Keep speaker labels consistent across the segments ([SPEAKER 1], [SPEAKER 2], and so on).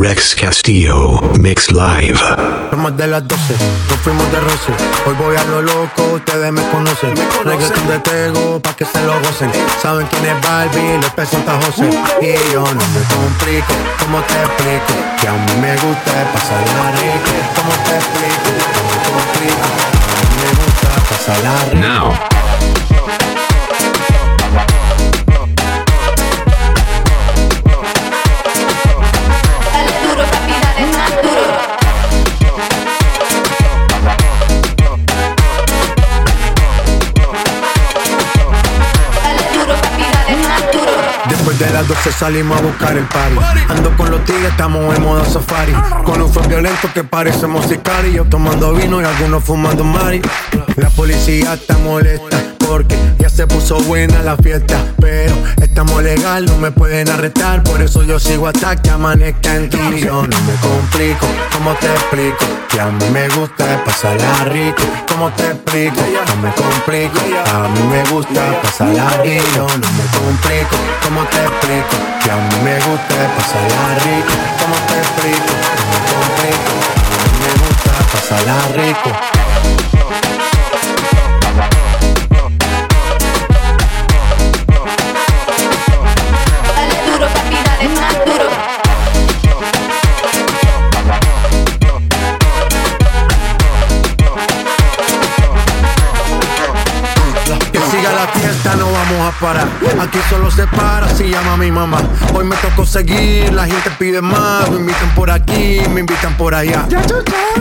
[SPEAKER 1] Rex Castillo, Mix Live.
[SPEAKER 2] Más de las 12, nos fuimos de roce. Hoy voy a lo loco, ustedes me conocen. Reggaeton de Tego, pa' que se lo gocen. Saben quién es Barbie, les presenta José. Y yo no me complico, ¿cómo te explico? Que a mí me gusta pasarla rico. ¿Cómo te explico? ¿Cómo te explico? A mí me gusta pasarla rico.
[SPEAKER 1] Now,
[SPEAKER 2] de las 12 salimos a buscar el party. Ando con los tigres, estamos en modo safari. Con un flow violento que parece musical. Yo tomando vino y algunos fumando mari. La policía está molesta porque ya se puso buena la fiesta. Pero estamos legal, no me pueden arrestar. Por eso yo sigo hasta que amanezca en. Yo no me complico, ¿cómo te explico? Que a mí me gusta pasarla rico. ¿Cómo te explico? No me complico, a mí me gusta pasarla rico. Yo no me complico, ¿cómo te explico? Que a mí me gusta pasarla rico. ¿Cómo te explico? No me complico, a mí me gusta pasarla rico. Aquí solo se para si llama mi mamá. Hoy me tocó seguir, la gente pide más. Me invitan por aquí, me invitan por allá.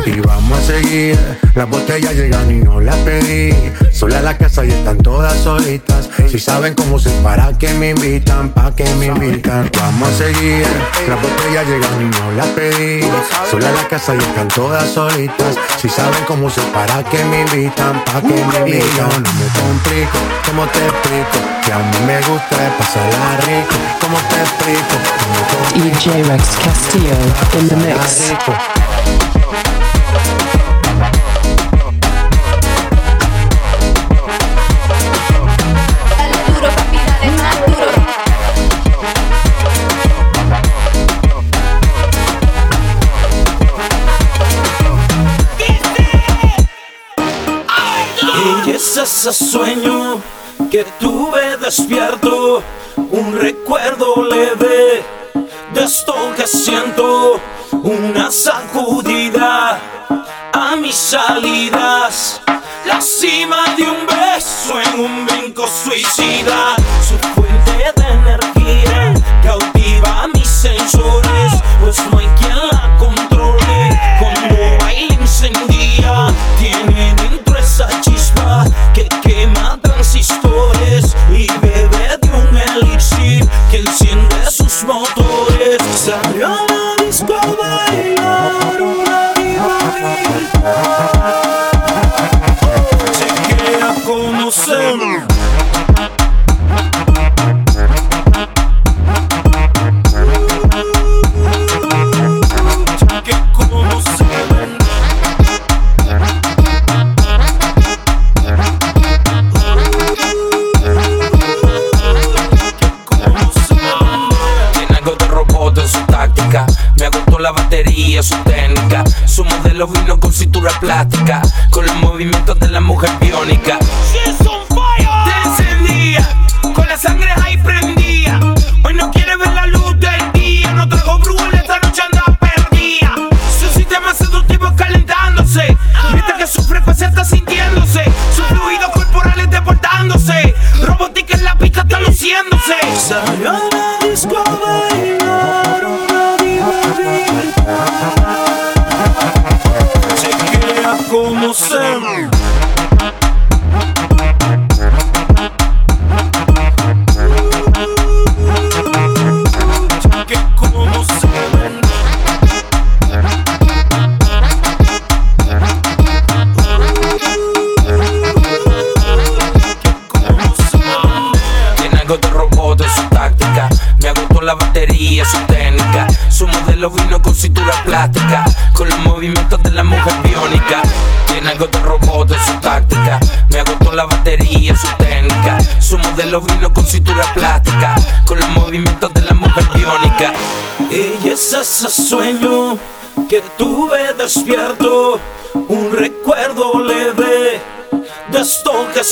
[SPEAKER 2] Y vamos a seguir. Las botellas llegan y no las pedí. Sola la casa y están todas solitas. Si saben cómo se para que me invitan, pa' que me invitan. Vamos a seguir. Las botellas llegan y no las pedí. Sola la casa y están todas solitas. Si saben cómo se para que me invitan, pa' que me invitan. No me complico, ¿cómo te explico? Que a mí me gusta pasarla rico. ¿Cómo te explico? No me complico,
[SPEAKER 3] DJ Rex Castillo in the mix.
[SPEAKER 4] Ese sueño que tuve despierto, un recuerdo leve de esto que siento, una sacudida a mis salidas, la cima de un beso en un brinco suicida, su fuente de energía cautiva mis sensores, pues no hay quien la y bebe de un elixir que enciende sus motores. Salió a la disco a bailar una su técnica. Su modelo vino con cintura plástica. Con los movimientos de la mujer biónica.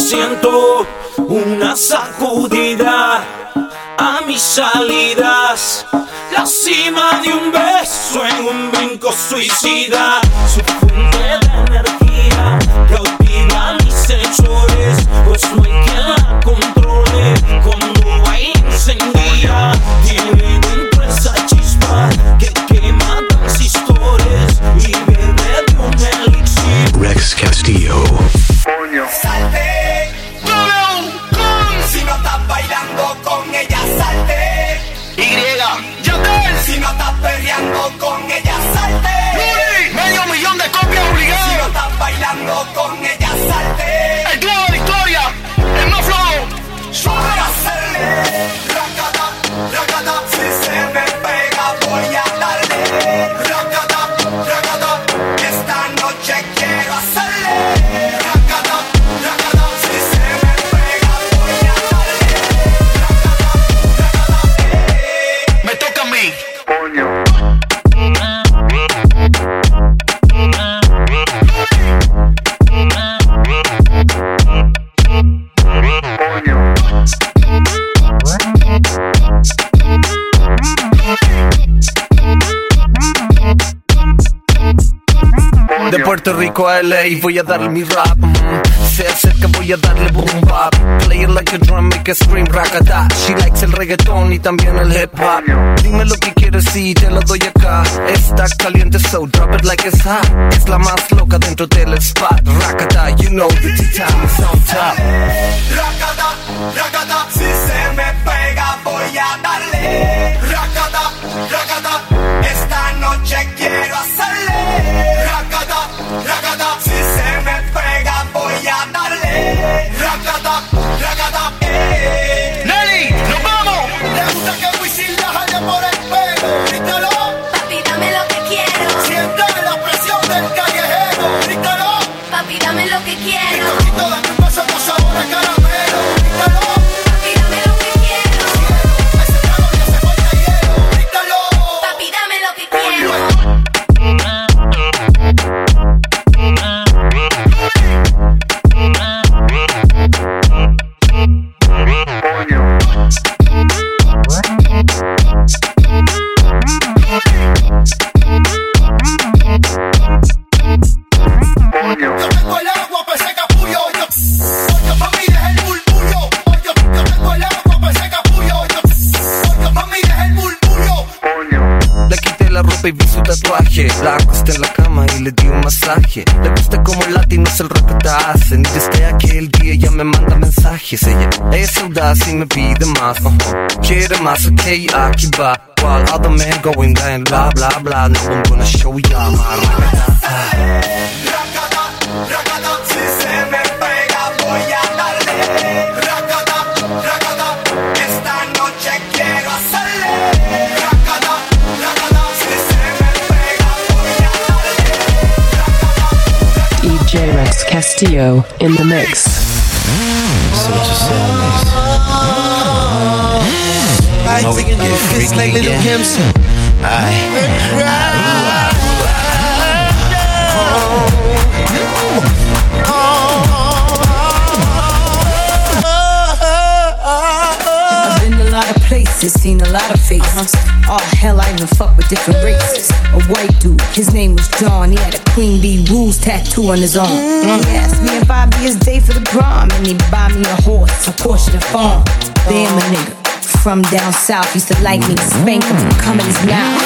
[SPEAKER 4] Siento, una sacudida a mis salidas. La cima de un beso en un brinco suicida. Su fuente de energía cautiva mis hechores, pues no hay De
[SPEAKER 5] Puerto Rico a LA voy a darle mi rap mm. Se acerca voy a darle boom bap. Play it like a drum, make a scream rakata She likes el reggaetón y también el hip hop. Dime lo que quieres y te lo doy acá. Está caliente so drop it like it's hot. Es la más loca dentro del spot. Rakata, you know the T-time is on top.
[SPEAKER 6] Racata, racata, si se me pega voy a darle. Racata, racata,
[SPEAKER 5] tatuaje La acosté en la cama y le di un masaje. Le gusta como latinos el rap que hacen. Y desde aquel día ella me manda mensajes. Ella es audaz y me pide más. Uh Quiere más, ok, aquí va. While other men going down, bla bla bla Now I'm gonna show ya my rakata
[SPEAKER 6] Theo in the mix. Such a
[SPEAKER 3] sadness. Like, oh, get
[SPEAKER 7] freaky again. I, I, I, places, seen a lot of faces. Oh hell, I even fuck with different races. A white dude, his name was John. He had a Queen Bee Rules tattoo on his arm. Mm-hmm. He asked me if I'd be his day for the prom, and he buy me a horse, a Porsche, a farm. Damn a nigga. From down south, used to like me, spank him, come in his mouth.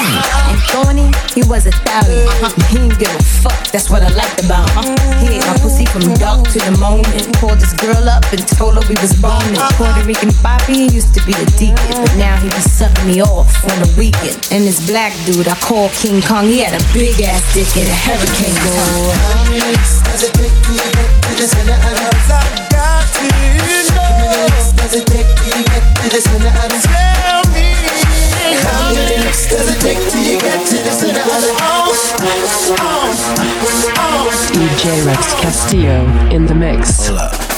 [SPEAKER 7] And Thorny, he was a thousand. He didn't give a fuck, that's what I liked about him. He ate my pussy from dark to the morning. Called this girl up and told her we was boning. Puerto Rican Bobby, used to be a deacon, but now he be sucking me off on the weekend. And this black dude I call King Kong, he had a big ass dick and a hurricane go
[SPEAKER 8] does it take till you get to the? Tell
[SPEAKER 3] me. How many does it take
[SPEAKER 4] till you get to this and the other? Oh, oh. DJ
[SPEAKER 3] Rex Castillo
[SPEAKER 9] in the
[SPEAKER 10] mix.
[SPEAKER 8] Hola.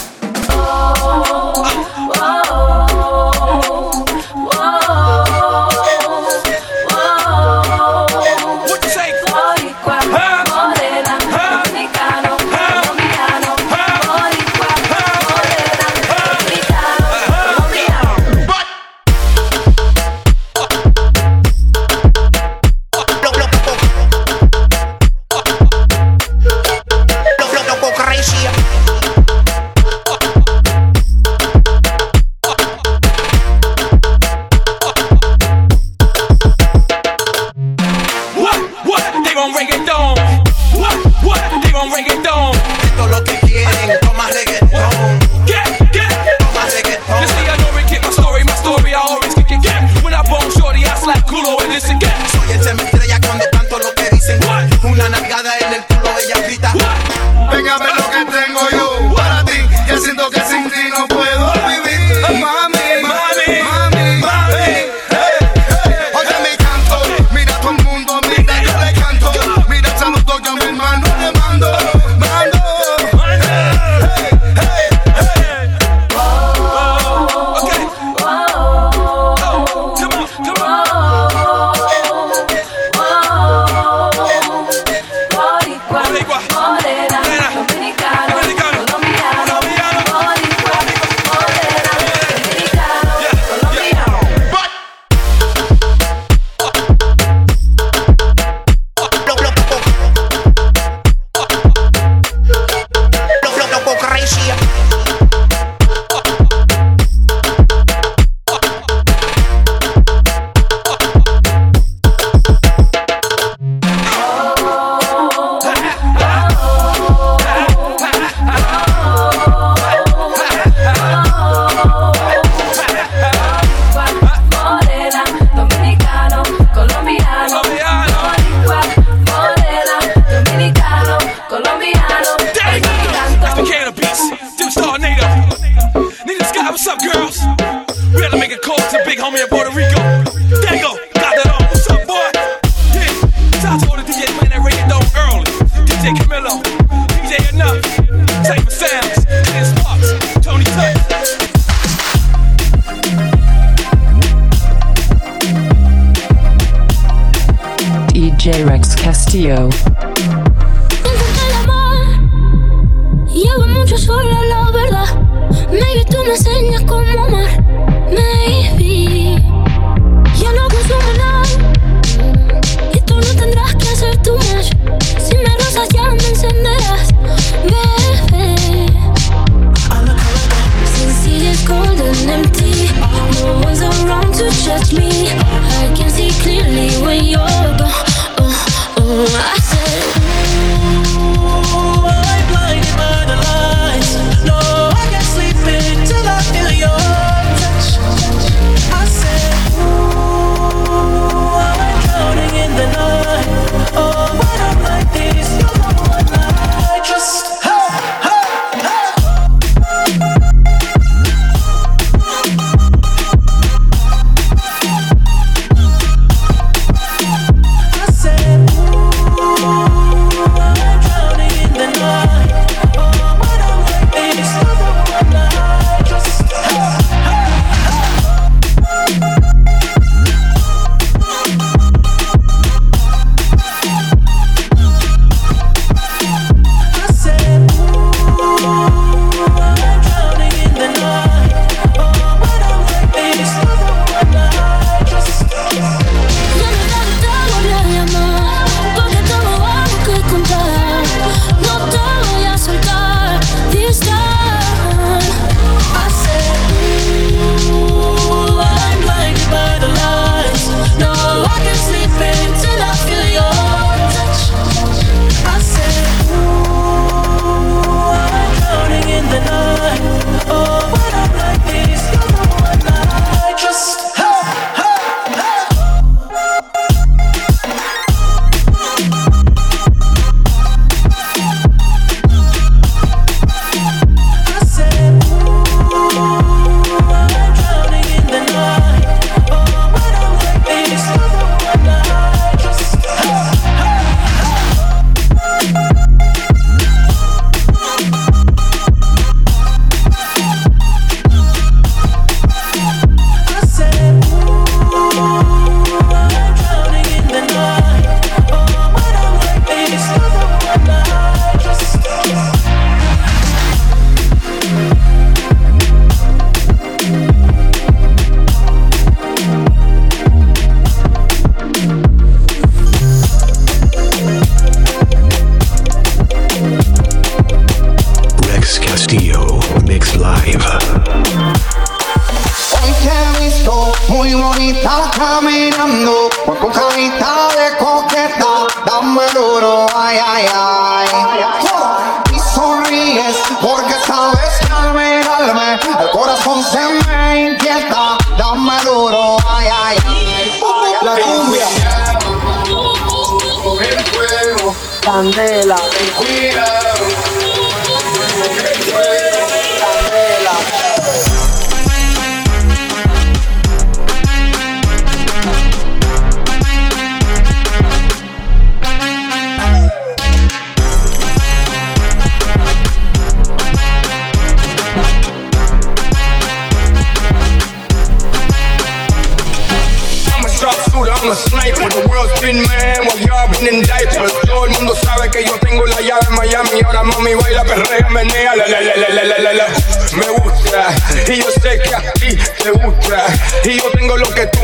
[SPEAKER 8] Radio.
[SPEAKER 5] candela.
[SPEAKER 8] La la la la. Me gusta y yo sé que a ti te gusta y yo tengo lo que tú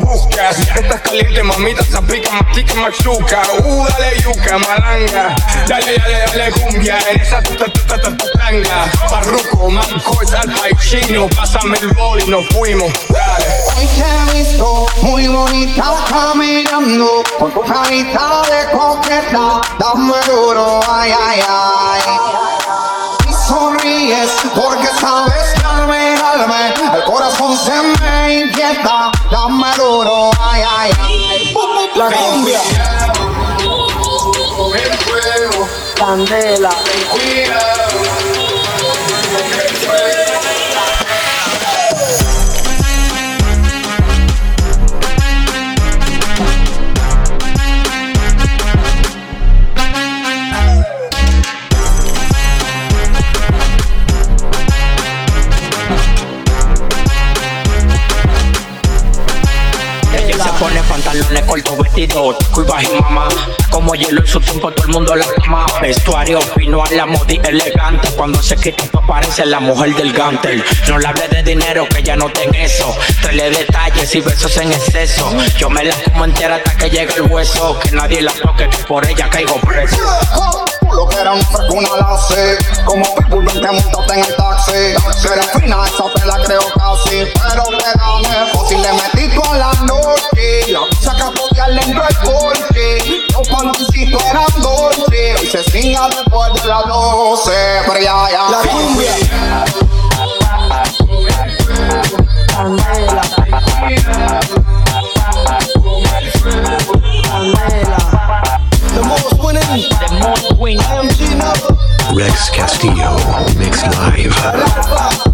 [SPEAKER 8] buscas. Estás caliente, mamita, se pica, mastica, machuca. Uh, dale yuca, malanga. Dale, dale, dale cumbia en esa ta ta ta ta ta tanga. Barroco, manco, salta y chino. Pásame el bol y nos fuimos. Dale.
[SPEAKER 10] Hoy te he visto muy bonita caminando con tu carita de coqueta. Dame duro, ay, ay, ay. Sonríes porque sabes que al mirarme el corazón se me inquieta. Dame duro, ay, ay, ay. La cumbia.
[SPEAKER 8] El fuego,
[SPEAKER 5] Candela,
[SPEAKER 8] cuidado.
[SPEAKER 11] 22, y mamá. Como hielo en su tiempo, todo el mundo la ama. Vestuario fino a la modi elegante. Cuando se quita, pues, aparece la mujer del gantel. No le hable de dinero, que ya no ten eso. Trele detalles y besos en exceso. Yo me la como entera hasta que llega el hueso. Que nadie la toque, que por ella caigo preso.
[SPEAKER 10] Lo que era un fresco, una lace Como Pitbull, ven que montaste en el taxi. Si eres fina, esa te la creo casi. Pero quédame fácil, le metí toda la noche Saca podia lento el porche Los panticitos eran dolce Y se siga después de las 12 Pero ya, ya. La cumbia.
[SPEAKER 5] Candela, candela.
[SPEAKER 10] The most winning
[SPEAKER 11] The most win.
[SPEAKER 10] IMG number
[SPEAKER 1] Rex Castillo Mix Live.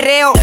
[SPEAKER 12] perreo.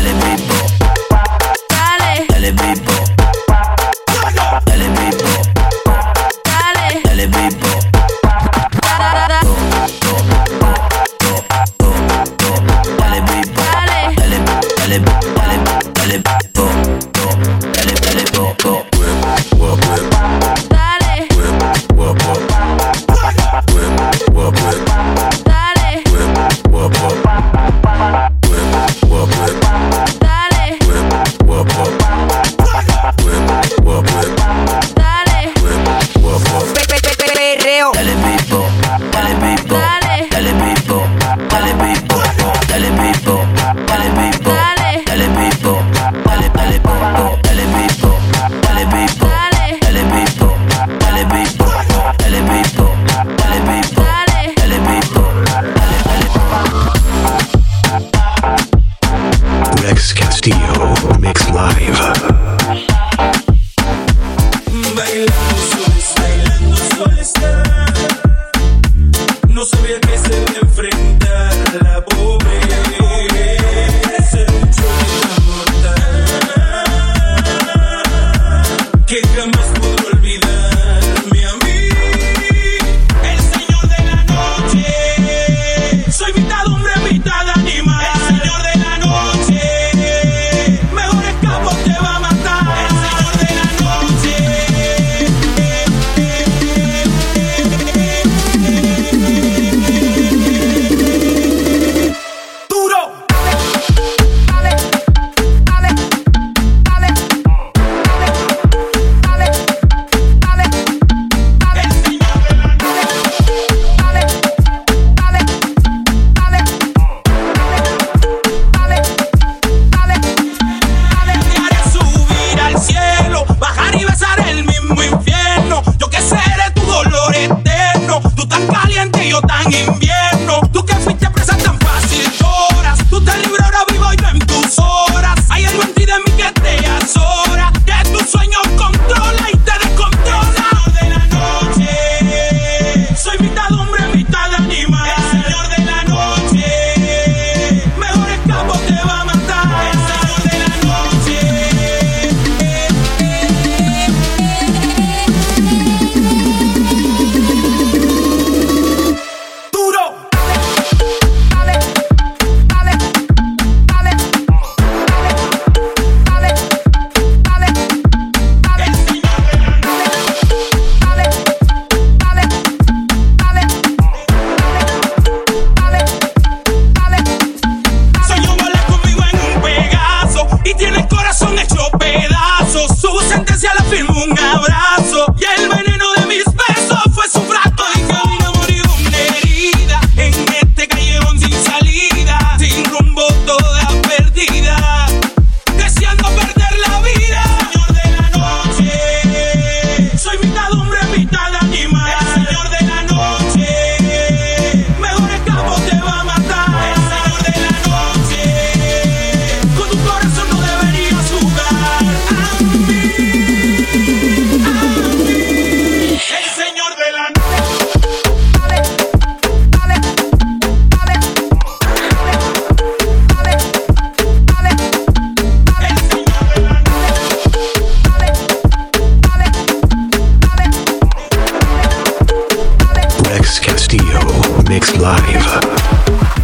[SPEAKER 1] Castillo mixed live.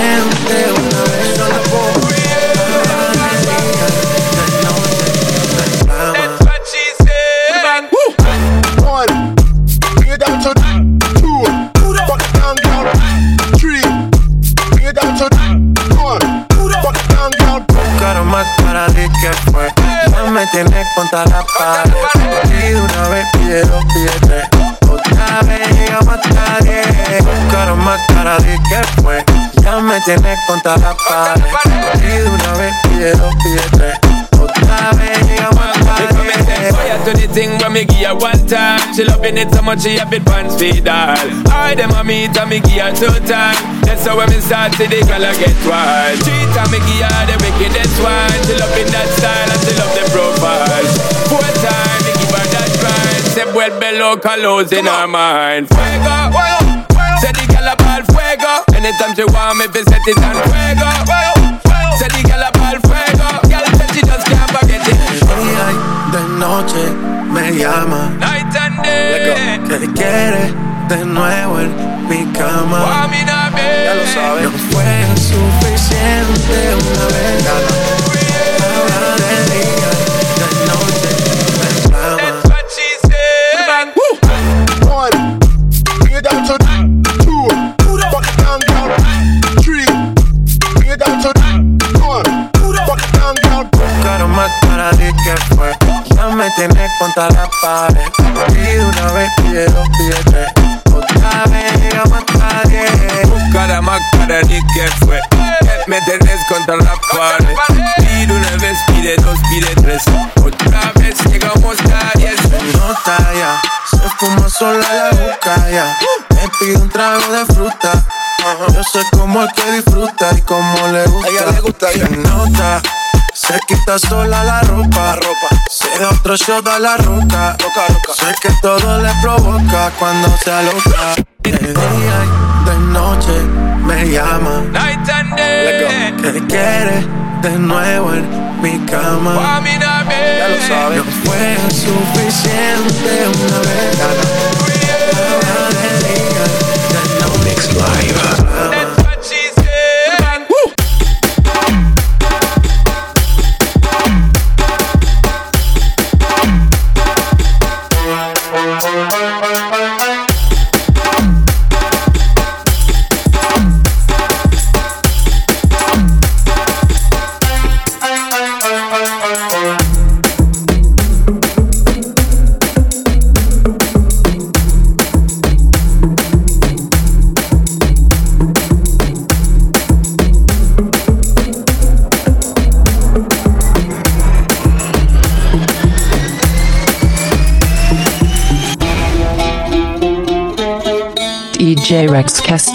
[SPEAKER 13] Damn down. Contra la pared. Y de una vez dos billetes. Otra vez llega más tarde.
[SPEAKER 14] Fire to the thing when me give her one time. She loving it so much she have it pants feed all. I dem a meet and me give her two time. That's how when me start to the girl I get wild. Three time me give her the wickedest one. She loving that style and she love the profile. Four time me give her that grind. Se vuelve loca, losing her mind. Fuego, Anytime she want me, fi set it on fuego. Say the girl a ball fuego. Girl said she just can't forget it.
[SPEAKER 13] Día y de noche me llama.
[SPEAKER 14] Night and day.
[SPEAKER 13] Que quiere de nuevo en mi cama.
[SPEAKER 14] Ya
[SPEAKER 13] lo sabes. No fue suficiente Sola la ropa. Se da otro shot a la roca. Sé que todo le provoca cuando se aloca. De día y de noche me llama.
[SPEAKER 14] Night and day.
[SPEAKER 13] Que quiere de nuevo en mi cama.
[SPEAKER 14] Ya
[SPEAKER 13] lo sabes. No fue suficiente una vez.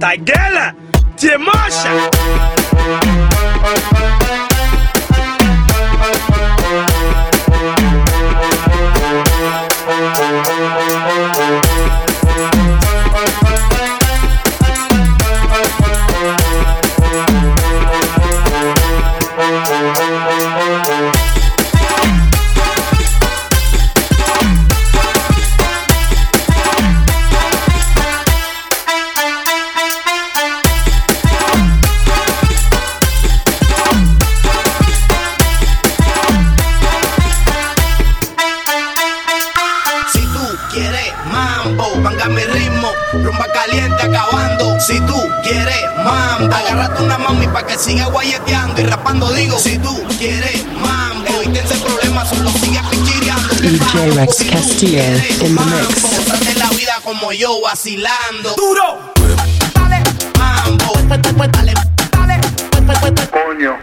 [SPEAKER 15] Taguela,
[SPEAKER 16] te mocha! Castillo in the mix.
[SPEAKER 15] Gózate la vida como yo, vacilando. Duro. Dale, mambo. Pues, pues, pues, Dale, dale. Pues, pues, pues, pues.
[SPEAKER 17] Coño.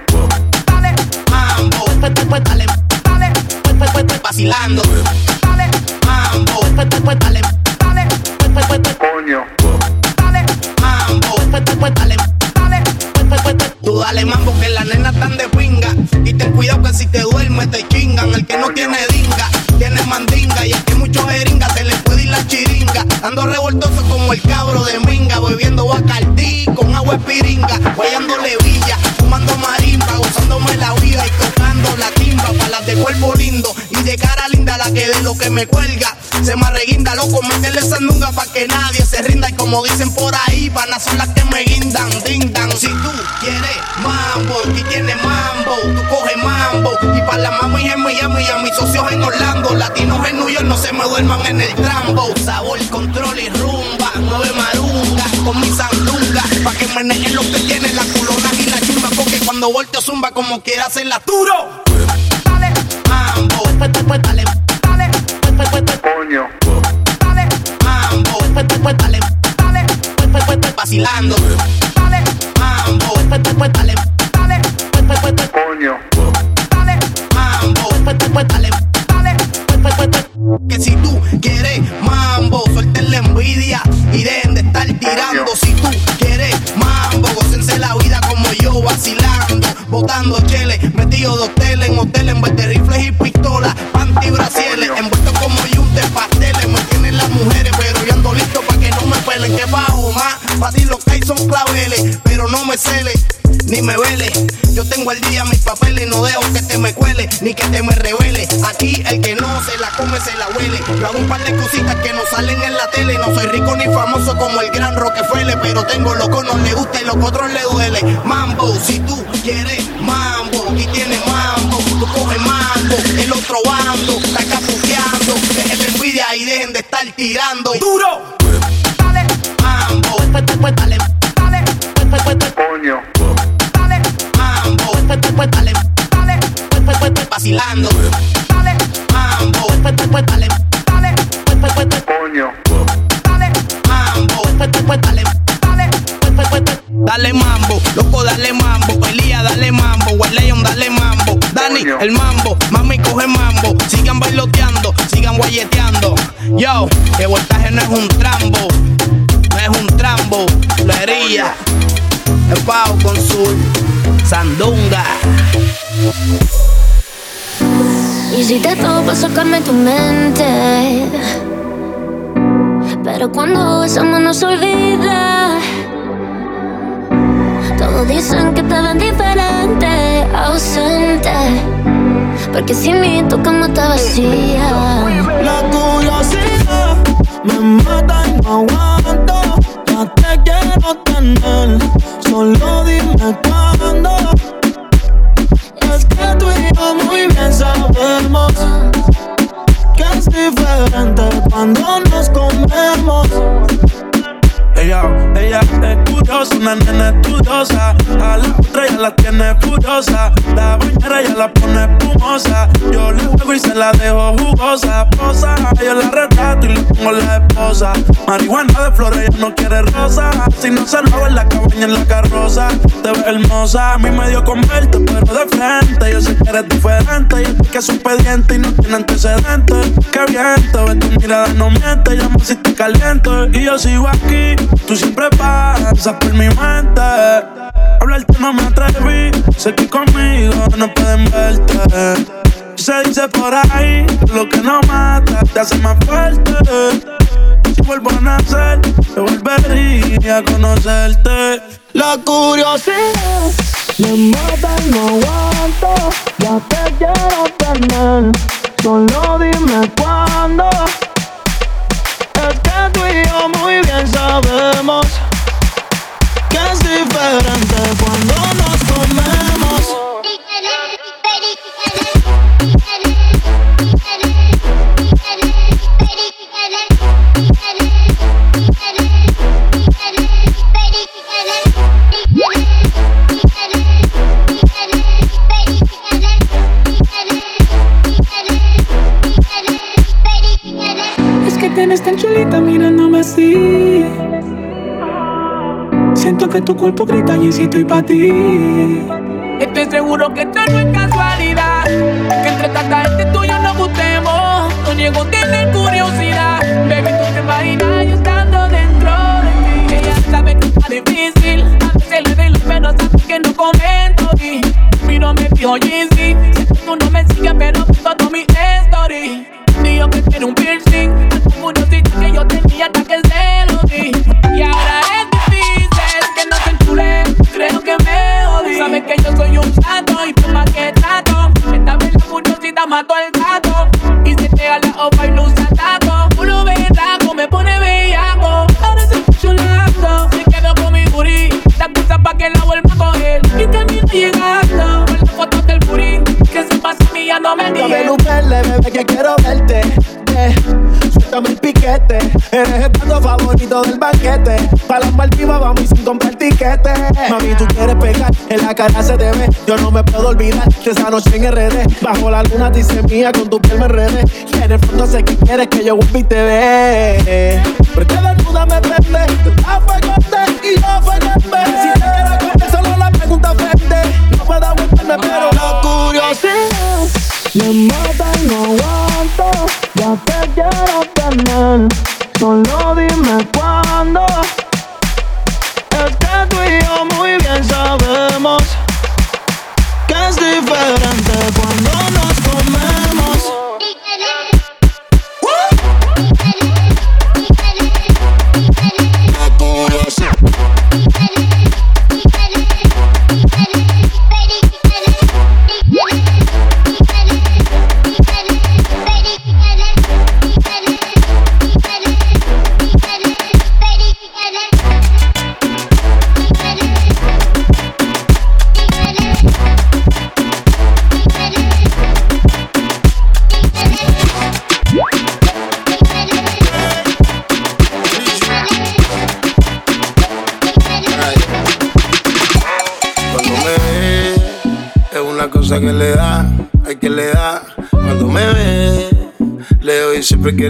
[SPEAKER 15] Dale, mambo. Pues, pues, pues, Dale, dale. Pues, pues, pues, pues. Vacilando. Dale, mambo. Pues, pues, pues, Dale, dale. Pues, pues, pues, pues.
[SPEAKER 17] Coño.
[SPEAKER 15] Dale, mambo. Pues, pues, pues, Dale, dale. Pues, pues, pues, pues. Tú dale mambo que las nenas están de pinga. Y ten cuidado que si te duermes te chingan. El que no tiene dinga, tiene mandinga y aquí muchos jeringa, se le puede ir la chiringa. Ando revoltoso como el cabro de minga, bebiendo bacardí con agua espiringa, guayándole villa, fumando marimba, gozándome la vida y tocando la timba para las de cuerpo lindo y de cara linda la que de lo que me cuelga. Se me arreguinda, loco, meterle sandunga pa' que nadie se rinda y como dicen por ahí, panas son las que me guindan, dindan. Si tú quieres mambo, aquí tienes mambo, tú coges mambo y para la mami en Miami y a mis socios en Orlando, latinos en New York no se me duerman en el trambo. Sabor, control y rumba, nueve marunga con mi sandunga, pa' que meneen lo que tiene la culona y la chimba, porque cuando volteo zumba como quiera hacer la duro. Dale, mambo, vacilando. Dale, mambo, pues, pues, pues, dale, dale, pues, pues, pues, pues,
[SPEAKER 18] Coño.
[SPEAKER 15] dale, mambo, pues, pues, pues, dale, dale, pues, pues, pues, pues. Que si tú quieres mambo, suelten la envidia y dejen de estar tirando. Si tú quieres mambo, gocense la vida como yo, vacilando, botando cheles, metido de hotel en hotel, me revele, aquí el que no se la come se la huele, yo hago un par de cositas que no salen en la tele, no soy rico ni famoso como el gran Rockefeller, pero tengo lo que no le gusta y lo que a otros le duele, mambo, si tú quieres mambo, aquí tienes mambo, tú coges mambo, el otro bando, está capuqueando, dejen de envidia y dejen de estar tirando, duro, sigan bailoteando, sigan guayeteando. Yo, que voltaje no es un trambo, no es un trambo, la herilla, el pao con sur, sandunga.
[SPEAKER 16] Hiciste todo para sacarme tu mente. Pero cuando besamos no se olvida. Todos dicen que te ven diferente, ausente. Porque sin mí tu cama está vacía.
[SPEAKER 19] La curiosidad me mata y no aguanto. Ya te quiero tener, solo dime cuándo. Es que tú y yo muy bien sabemos que es diferente cuando nos comemos. Ella, ella es curiosa, una nena estudiosa. A la otra ya la tiene furiosa. La bañera ya la pone espumosa. Yo le juego y se la dejo jugosa. Posa, yo la retrato y le pongo la esposa. Marihuana de flores, ella no quiere rosa. Si no se lo en la cabaña en la carroza. Te ves hermosa, a mí me dio con verte, pero de frente. Yo sé que eres diferente. Y es que es un pediente y no tiene antecedentes. Que viento, ve tu mirada, no miente. Llamo si estoy caliente. Y yo sigo aquí, tú siempre pasas por mi mente. Hablarte no me atreví, sé que conmigo no pueden verte. Se dice por ahí, lo que no mata te hace más fuerte. Si vuelvo a nacer, te volvería a conocerte. La curiosidad me mata y no aguanto. Ya te quiero tener, solo dime cuándo. Tú y yo muy bien sabemos que es diferente cuando nos tienes tan chulita mirándome así. Siento que tu cuerpo grita y si estoy para ti.
[SPEAKER 20] Estoy seguro que esto no es casualidad. Que entre tanta gente tú y yo nos gustemos. No niego tener curiosidad. Baby, tú te imaginas yo estando dentro de ti. Ella sabe que está difícil. Veces le los pelos, sabe que no comento. Y miro, me fijo Yeezy. Sé que tú no me sigues, pero todo mi story yo que quiero un piercing. Hace mucho dice que yo tenía hasta que
[SPEAKER 21] se lo dije. Y ahora es difícil
[SPEAKER 20] que no te enchule. Creo que me jodí. Sabes que yo soy un santo y por más que trato, esta vez la curiosidad mató al
[SPEAKER 21] del banquete. Pa' las partivas vamos y sin comprar tiquete. Mami, tú quieres pegar, en la cara se te ve. Yo no me puedo olvidar de esa noche en RD. Bajo la luna dice mía, con tu piel me enredé. Y en el fondo sé que quieres que yo vuelva y te dé. Porque desnuda me prende, fuerte y yo fuerte.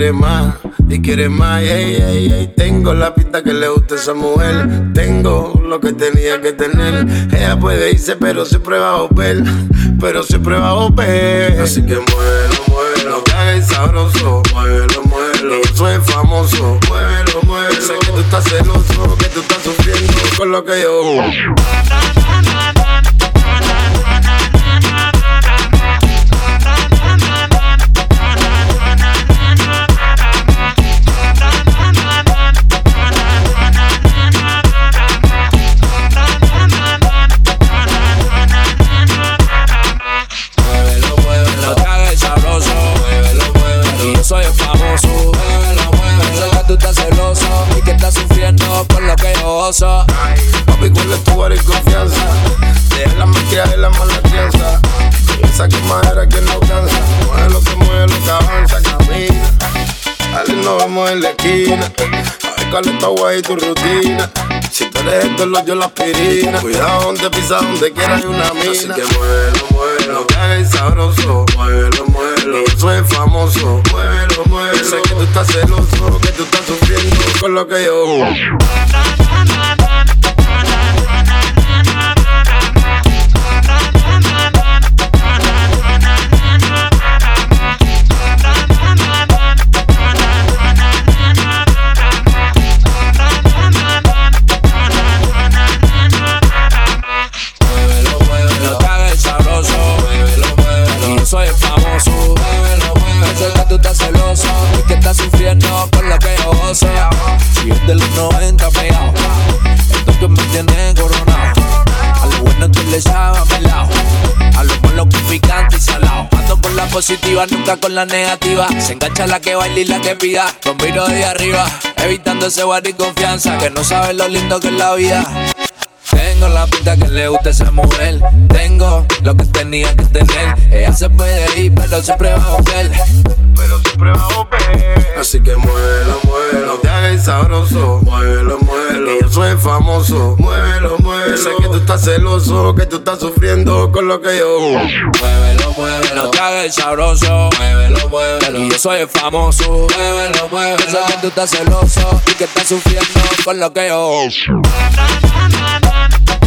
[SPEAKER 22] Quiere más, y quiere más. Ey, ey, ey. Tengo la pista que le gusta a esa mujer, tengo lo que tenía que tener. Ella puede irse, pero siempre va a volver, pero siempre va a volver. Así que muévelo, haga el sabroso, muévelo, muévelo. Yo soy famoso, muévelo, muévelo. Sé que tú estás celoso, que tú estás sufriendo con lo que yo.
[SPEAKER 14] Lo que gozo.
[SPEAKER 22] Papi, ¿cuál es tu área y confianza? Deja la mezcla y la mala crianza. Esa quemadera que no cansa. Mueve lo que mueve lo que avanza, camina. Dale, nos vemos en la esquina. A ver cuál es tu agua y tu rutina. Si tú eres esto, lo yo la aspirina. Cuidado donde pisas, donde quiera hay una mina. Así que muévelo, muévelo, que haga el sabroso. Muévelo, muévelo, yo soy famoso. Muévelo, muévelo. Sé que tú estás celoso, que tú estás sufriendo con lo que yo.
[SPEAKER 14] De los 90 pegado, entonces me tienen coronado. A lo bueno tú le sabes a mi lado. A lo malo que picante y salado. Ando con la positiva, nunca con la negativa. Se engancha la que baila y la que pida. Con miro de arriba, evitando ese guardia y confianza. Que no sabe lo lindo que es la vida. Tengo la pinta que le gusta a esa mujer. Tengo lo que tenía que tener. Ella se puede ir, pero siempre va a volver.
[SPEAKER 22] pero siempre va a volver. Así que muévelo, muévelo, te haga el sabroso. Muévelo, muévelo, que yo soy famoso. Muévelo, muévelo. Sé que tú estás celoso, que tú estás sufriendo con lo que yo.
[SPEAKER 14] Muévelo, muévelo, que haga el sabroso. Muévelo, muévelo. Y yo soy el famoso. Muévelo, muévelo. Sé que tú estás celoso y que estás sufriendo con lo que yo. you